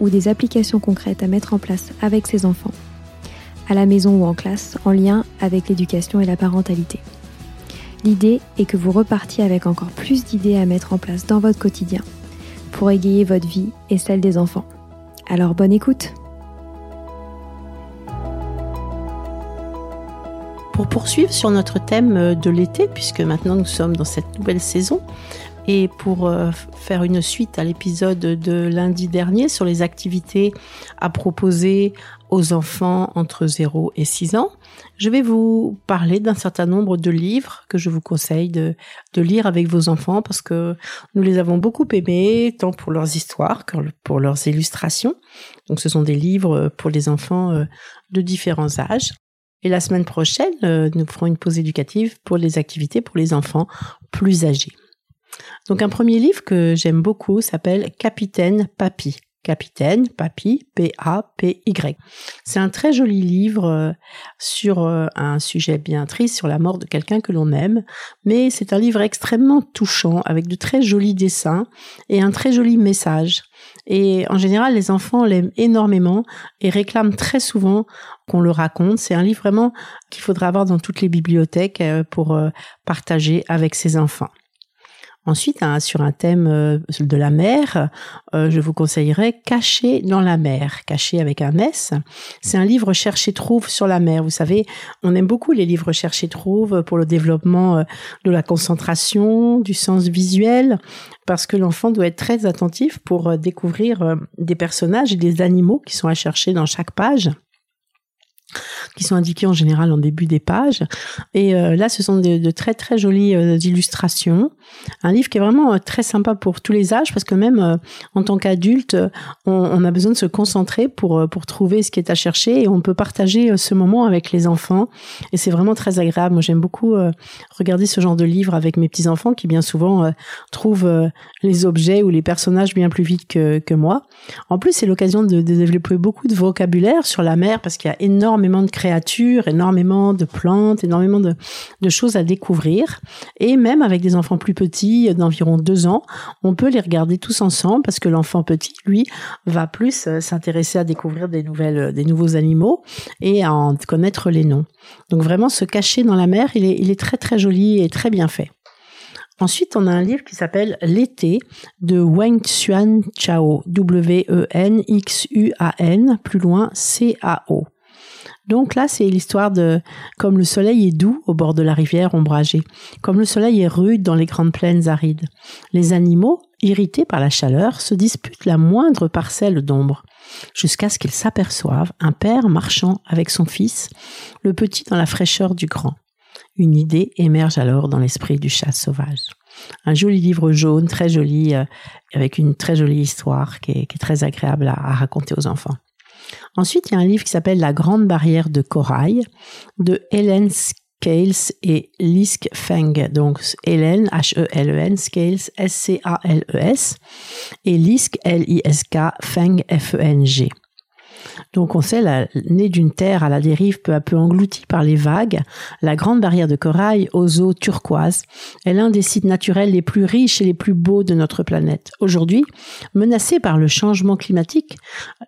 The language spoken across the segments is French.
ou des applications concrètes à mettre en place avec ses enfants, à la maison ou en classe, en lien avec l'éducation et la parentalité. L'idée est que vous repartiez avec encore plus d'idées à mettre en place dans votre quotidien pour égayer votre vie et celle des enfants. Alors bonne écoute Pour poursuivre sur notre thème de l'été, puisque maintenant nous sommes dans cette nouvelle saison, et pour euh, faire une suite à l'épisode de lundi dernier sur les activités à proposer aux enfants entre 0 et 6 ans, je vais vous parler d'un certain nombre de livres que je vous conseille de, lire avec vos enfants parce que nous les avons beaucoup aimés, tant pour leurs histoires que pour leurs illustrations. Donc ce sont des livres pour les enfants euh, de différents âges. Et la semaine prochaine, euh, nous ferons une pause éducative pour les activités pour les enfants plus âgés. Donc un premier livre que j'aime beaucoup s'appelle Capitaine Papy. Capitaine Papy, P-A-P-Y. C'est un très joli livre euh, sur euh, un sujet bien triste, sur la mort de quelqu'un que l'on aime, mais c'est un livre extrêmement touchant, avec de très jolis dessins et un très joli message. Et en général, les enfants l'aiment énormément et réclament très souvent qu'on le raconte. C'est un livre vraiment qu'il faudra avoir dans toutes les bibliothèques euh, pour partager avec ses enfants. Ensuite, hein, sur un thème euh, de la mer, euh, je vous conseillerais Caché dans la mer, caché avec un S. C'est un livre chercher-trouve sur la mer. Vous savez, on aime beaucoup les livres chercher-trouve pour le développement euh, de la concentration, du sens visuel, parce que l'enfant doit être très attentif pour découvrir des personnages et des animaux qui sont à chercher dans chaque page qui sont indiqués en général en début des pages. Et euh, là, ce sont de, très très jolies euh, illustrations. Un livre qui est vraiment euh, très sympa pour tous les âges parce que même en tant qu'adulte, on, a besoin de se concentrer pour pour trouver ce qui est à chercher et on peut partager ce moment avec les enfants. Et c'est vraiment très agréable. Moi, j'aime beaucoup regarder ce genre de livre avec mes petits enfants qui bien souvent trouvent les objets ou les personnages bien plus vite que que moi. En plus, c'est l'occasion de, de développer beaucoup de vocabulaire sur la mer parce qu'il y a énormément de créatures, énormément de plantes, énormément de, choses à découvrir. Et même avec des enfants plus petits, d'environ deux ans, on peut les regarder tous ensemble parce que l'enfant petit, lui, va plus euh, s'intéresser à découvrir des nouvelles, euh, des nouveaux animaux et à en connaître les noms. Donc vraiment, se cacher dans la mer, il est, il est très très joli et très bien fait. Ensuite, on a un livre qui s'appelle L'été de Wang Xuan Chao, W-E-N-X-U-A-N, plus loin C-A-O. Donc là, c'est l'histoire de comme le soleil est doux au bord de la rivière ombragée, comme le soleil est rude dans les grandes plaines arides. Les animaux, irrités par la chaleur, se disputent la moindre parcelle d'ombre, jusqu'à ce qu'ils s'aperçoivent un père marchant avec son fils, le petit dans la fraîcheur du grand. Une idée émerge alors dans l'esprit du chat sauvage. Un joli livre jaune, très joli, euh, avec une très jolie histoire qui est, très agréable à raconter aux enfants. Ensuite, il y a un livre qui s'appelle La Grande Barrière de Corail de Helen Scales et Lisk Feng. Donc, Helen, H-E-L-E-N, Scales, S-C-A-L-E-S, e et Lisk, L-I-S-K, Feng, F-E-N-G. Donc on sait, la, née d'une terre à la dérive peu à peu engloutie par les vagues, la grande barrière de corail aux eaux turquoises est l'un des sites naturels les plus riches et les plus beaux de notre planète. Aujourd'hui, menacée par le changement climatique,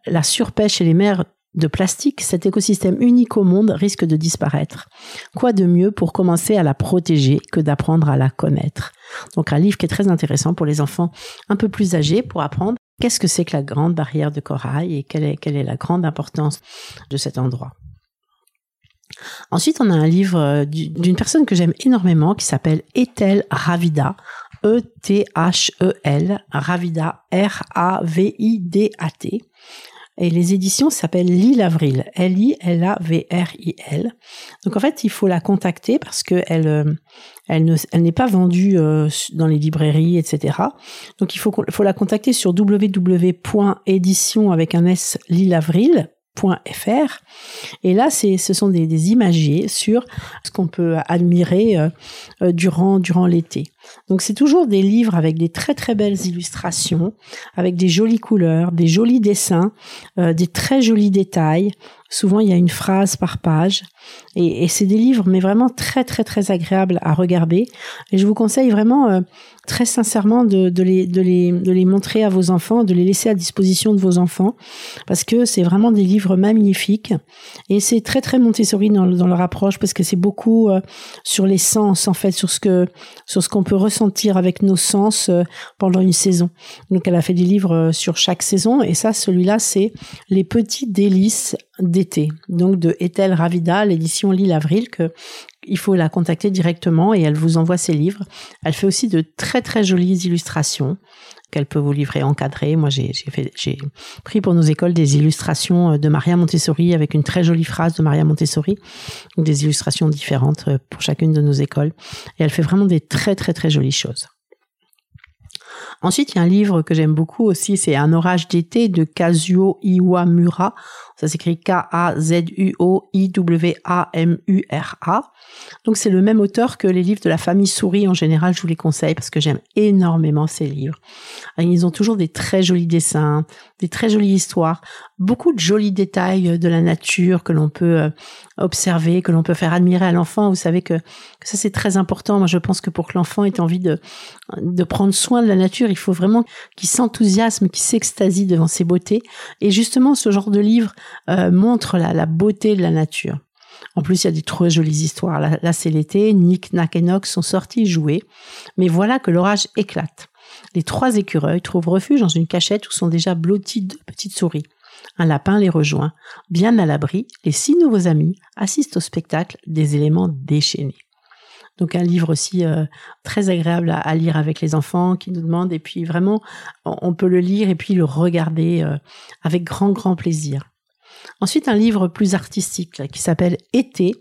la surpêche et les mers de plastique, cet écosystème unique au monde risque de disparaître. Quoi de mieux pour commencer à la protéger que d'apprendre à la connaître? Donc un livre qui est très intéressant pour les enfants un peu plus âgés pour apprendre Qu'est-ce que c'est que la grande barrière de corail et quelle est, la grande importance de cet endroit? Ensuite, on a un livre euh, d'une personne que j'aime énormément qui s'appelle Ethel Ravida, E-T-H-E-L, Ravida, R-A-V-I-D-A-T. Et les éditions s'appellent Lille Avril, L-I-L-A-V-R-I-L. Donc en fait, il faut la contacter parce que elle, euh, elle ne, elle n'est pas vendue euh, dans les librairies, etc. Donc il faut, la contacter sur www.édition avec un s Lille et là c'est ce sont des, des imagiers sur ce qu'on peut admirer euh, durant durant l'été donc c'est toujours des livres avec des très très belles illustrations avec des jolies couleurs des jolis dessins euh, des très jolis détails. Souvent il y a une phrase par page. Et, c'est des livres mais vraiment très très très agréables à regarder. Et je vous conseille vraiment très sincèrement de, de, les, de, les, de les montrer à vos enfants, de les laisser à disposition de vos enfants, parce que c'est vraiment des livres magnifiques. Et c'est très très Montessori dans, dans leur approche, parce que c'est beaucoup euh, sur les sens, en fait, sur ce que sur ce qu'on peut ressentir avec nos sens euh, pendant une saison. Donc elle a fait des livres euh, sur chaque saison, et ça, celui-là, c'est Les petits délices d'été. Donc de Ethel Ravida, l'édition Lille Avril, que il faut la contacter directement et elle vous envoie ses livres. Elle fait aussi de très très jolies illustrations qu'elle peut vous livrer encadrées. Moi, j'ai pris pour nos écoles des illustrations euh, de Maria Montessori avec une très jolie phrase de Maria Montessori, des illustrations différentes euh, pour chacune de nos écoles. Et elle fait vraiment des très très très jolies choses. Ensuite, il y a un livre que j'aime beaucoup aussi, c'est Un orage d'été de Kazuo Iwamura. Ça s'écrit K-A-Z-U-O-I-W-A-M-U-R-A. Donc c'est le même auteur que les livres de la famille Souris en général, je vous les conseille parce que j'aime énormément ces livres. Ils ont toujours des très jolis dessins, des très jolies histoires, beaucoup de jolis détails de la nature que l'on peut euh, observer, que l'on peut faire admirer à l'enfant. Vous savez que, ça c'est très important. Moi je pense que pour que l'enfant ait envie de, de prendre soin de la nature, il faut vraiment qu'il s'enthousiasme, qu'il s'extasie devant ses beautés. Et justement ce genre de livre euh, montre la, la beauté de la nature. En plus, il y a des trop jolies histoires. Là, c'est l'été, Nick, Nack et Nox sont sortis jouer. Mais voilà que l'orage éclate. Les trois écureuils trouvent refuge dans une cachette où sont déjà blottis deux petites souris. Un lapin les rejoint. Bien à l'abri, les six nouveaux amis assistent au spectacle des éléments déchaînés. Donc un livre aussi euh, très agréable à, lire avec les enfants qui nous demandent et puis vraiment on peut le lire et puis le regarder euh, avec grand grand plaisir. Ensuite, un livre plus artistique qui s'appelle Été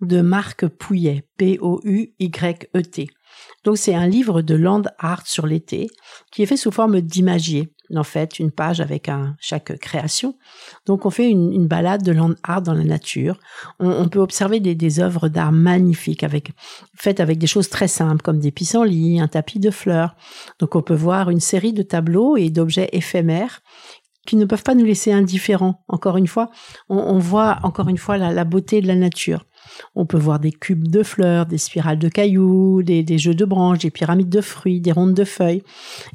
de Marc Pouillet, P-O-U-Y-E-T. Donc c'est un livre de land art sur l'été qui est fait sous forme d'imagier. En fait, une page avec chaque création. Donc on fait une, balade de land art dans la nature. On, peut observer des, des œuvres d'art magnifiques avec faites avec des choses très simples comme des pissenlits, un tapis de fleurs. Donc on peut voir une série de tableaux et d'objets éphémères qui ne peuvent pas nous laisser indifférents. Encore une fois, on, voit encore une fois la, beauté de la nature. On peut voir des cubes de fleurs, des spirales de cailloux, des, jeux de branches, des pyramides de fruits, des rondes de feuilles.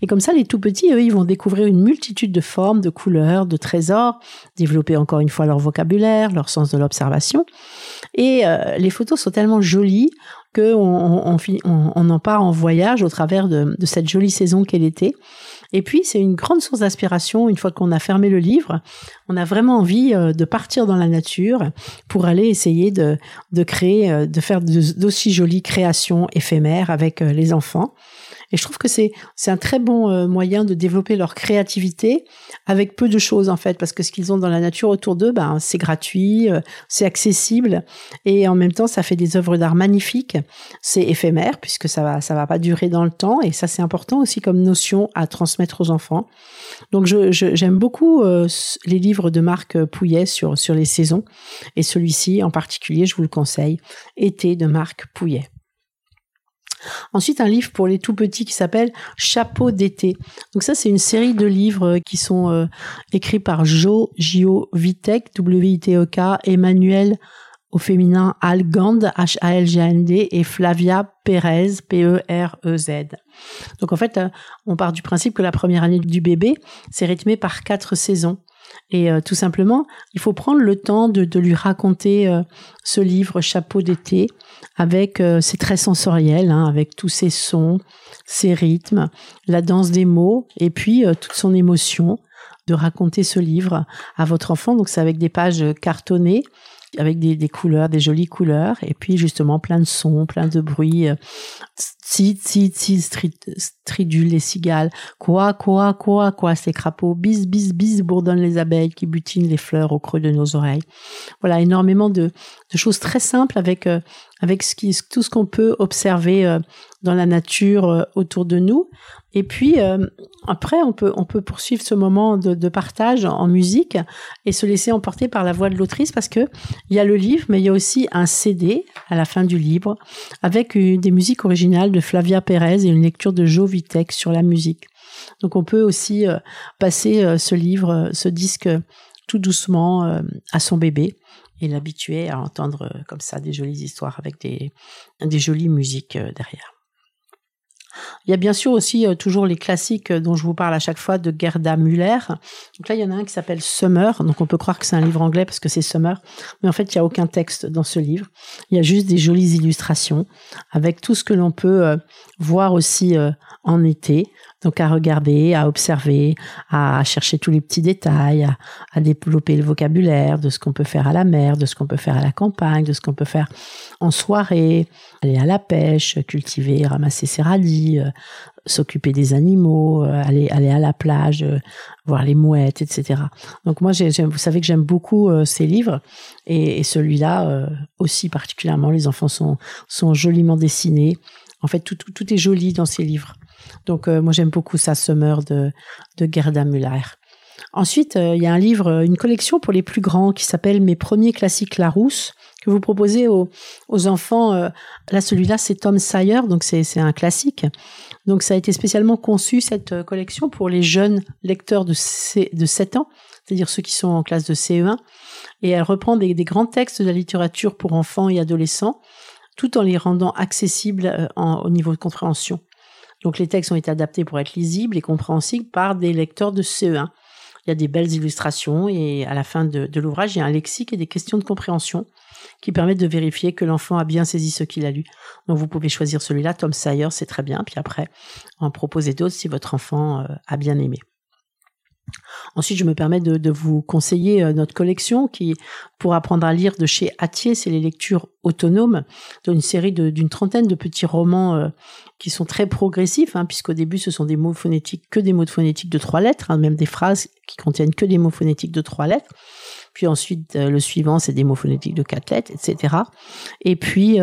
Et comme ça, les tout petits, eux, ils vont découvrir une multitude de formes, de couleurs, de trésors, développer encore une fois leur vocabulaire, leur sens de l'observation. Et euh, les photos sont tellement jolies qu'on on, en part en voyage au travers de, de cette jolie saison qu'est l'été. Et puis, c'est une grande source d'inspiration. Une fois qu'on a fermé le livre, on a vraiment envie euh, de partir dans la nature pour aller essayer de, de créer, euh, de faire d'aussi jolies créations éphémères avec euh, les enfants. Et je trouve que c'est c'est un très bon euh, moyen de développer leur créativité avec peu de choses en fait, parce que ce qu'ils ont dans la nature autour d'eux, ben c'est gratuit, euh, c'est accessible et en même temps ça fait des œuvres d'art magnifiques. C'est éphémère puisque ça va ça va pas durer dans le temps et ça c'est important aussi comme notion à transmettre aux enfants. Donc je j'aime beaucoup euh, les livres de Marc Pouillet sur sur les saisons et celui-ci en particulier je vous le conseille, Été de Marc Pouillet. Ensuite, un livre pour les tout petits qui s'appelle Chapeau d'été. Donc ça, c'est une série de livres qui sont euh, écrits par Jo, J-O Vitek, W-I-T-E-K, Emmanuel au féminin Algand, H-A-L-G-A-N-D, et Flavia Perez, P-E-R-E-Z. Donc en fait, euh, on part du principe que la première année du bébé, c'est rythmé par quatre saisons. Et euh, tout simplement, il faut prendre le temps de, lui raconter euh, ce livre Chapeau d'été avec euh, c'est très sensoriel, hein, avec tous ses sons, ses rythmes, la danse des mots et puis toute son émotion de raconter ce livre à votre enfant. Donc c'est avec des pages cartonnées avec des, des, couleurs, des jolies couleurs, et puis justement plein de sons, plein de bruits, si, si, si, stridule les cigales, quoi, quoi, quoi, quoi, ces crapauds, bis, bis, bis, bourdonnent les abeilles qui butinent les fleurs au creux de nos oreilles. Voilà, énormément de, choses très simples avec, euh, tout ce qu'on peut observer euh, dans la nature euh, autour de nous. Et puis après, on peut poursuivre ce moment de, de, partage en musique et se laisser emporter par la voix de l'autrice parce que il y a le livre, mais il y a aussi un CD à la fin du livre avec des musiques originales de Flavia Perez et une lecture de Joe Vitek sur la musique. Donc on peut aussi passer ce livre, ce disque tout doucement à son bébé et l'habituer à entendre euh, comme ça des jolies histoires avec des, des jolies musiques euh, derrière. Il y a bien sûr aussi euh, toujours les classiques dont je vous parle à chaque fois de Gerda Müller. Donc là, il y en a un qui s'appelle Summer. Donc on peut croire que c'est un livre anglais parce que c'est Summer. Mais en fait, il n'y a aucun texte dans ce livre. Il y a juste des jolies illustrations avec tout ce que l'on peut voir aussi en été. Donc à regarder, à observer, à chercher tous les petits détails, à, développer le vocabulaire de ce qu'on peut faire à la mer, de ce qu'on peut faire à la campagne, de ce qu'on peut faire en soirée, aller à la pêche, cultiver, ramasser ses radis, euh, s'occuper des animaux, euh, aller aller à la plage, euh, voir les mouettes, etc. Donc moi, vous savez que j'aime beaucoup ces livres et, et celui-là aussi particulièrement. Les enfants sont sont joliment dessinés. En fait, tout, est joli dans ces livres. Donc euh, moi j'aime beaucoup ça, Summer de, de Gerda Müller. Ensuite, euh, il y a un livre, euh, une collection pour les plus grands qui s'appelle Mes premiers classiques Larousse que vous proposez aux, enfants. là, celui-là, c'est Tom Sawyer, donc c'est un classique. Donc ça a été spécialement conçu, cette collection, pour les jeunes lecteurs de, de 7 ans, c'est-à-dire ceux qui sont en classe de CE1. Et elle reprend des, grands textes de la littérature pour enfants et adolescents, tout en les rendant accessibles en, au niveau de compréhension. Donc les textes ont été adaptés pour être lisibles et compréhensibles par des lecteurs de CE1. Il y a des belles illustrations et à la fin de, l'ouvrage, il y a un lexique et des questions de compréhension qui permettent de vérifier que l'enfant a bien saisi ce qu'il a lu. Donc vous pouvez choisir celui-là, Tom Sawyer, c'est très bien, puis après en proposer d'autres si votre enfant euh, a bien aimé. Ensuite, je me permets de, vous conseiller euh, notre collection qui, pour apprendre à lire de chez Atier, c'est les lectures autonomes d'une série d'une trentaine de petits romans euh, qui sont très progressifs, hein, puisqu'au début, ce sont des mots phonétiques, que des mots de phonétiques de trois lettres, hein, même des phrases qui contiennent que des mots phonétiques de trois lettres. Puis ensuite, euh, le suivant, c'est des mots phonétiques de quatre lettres, etc. Et puis,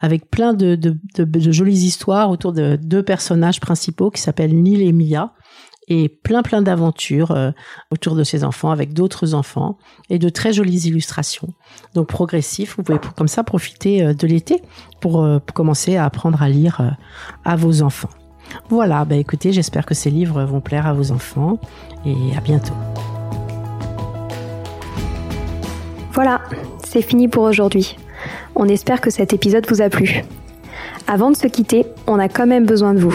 avec plein de, de, jolies histoires autour de deux personnages principaux qui s'appellent Neil et Mia et plein plein d'aventures euh, autour de ses enfants avec d'autres enfants et de très jolies illustrations. Donc progressif, vous pouvez comme ça profiter euh, de l'été pour, euh, pour, commencer à apprendre à lire à vos enfants. Voilà, bah écoutez, j'espère que ces livres vont plaire à vos enfants et à bientôt. Voilà, c'est fini pour aujourd'hui. On espère que cet épisode vous a plu. Avant de se quitter, on a quand même besoin de vous.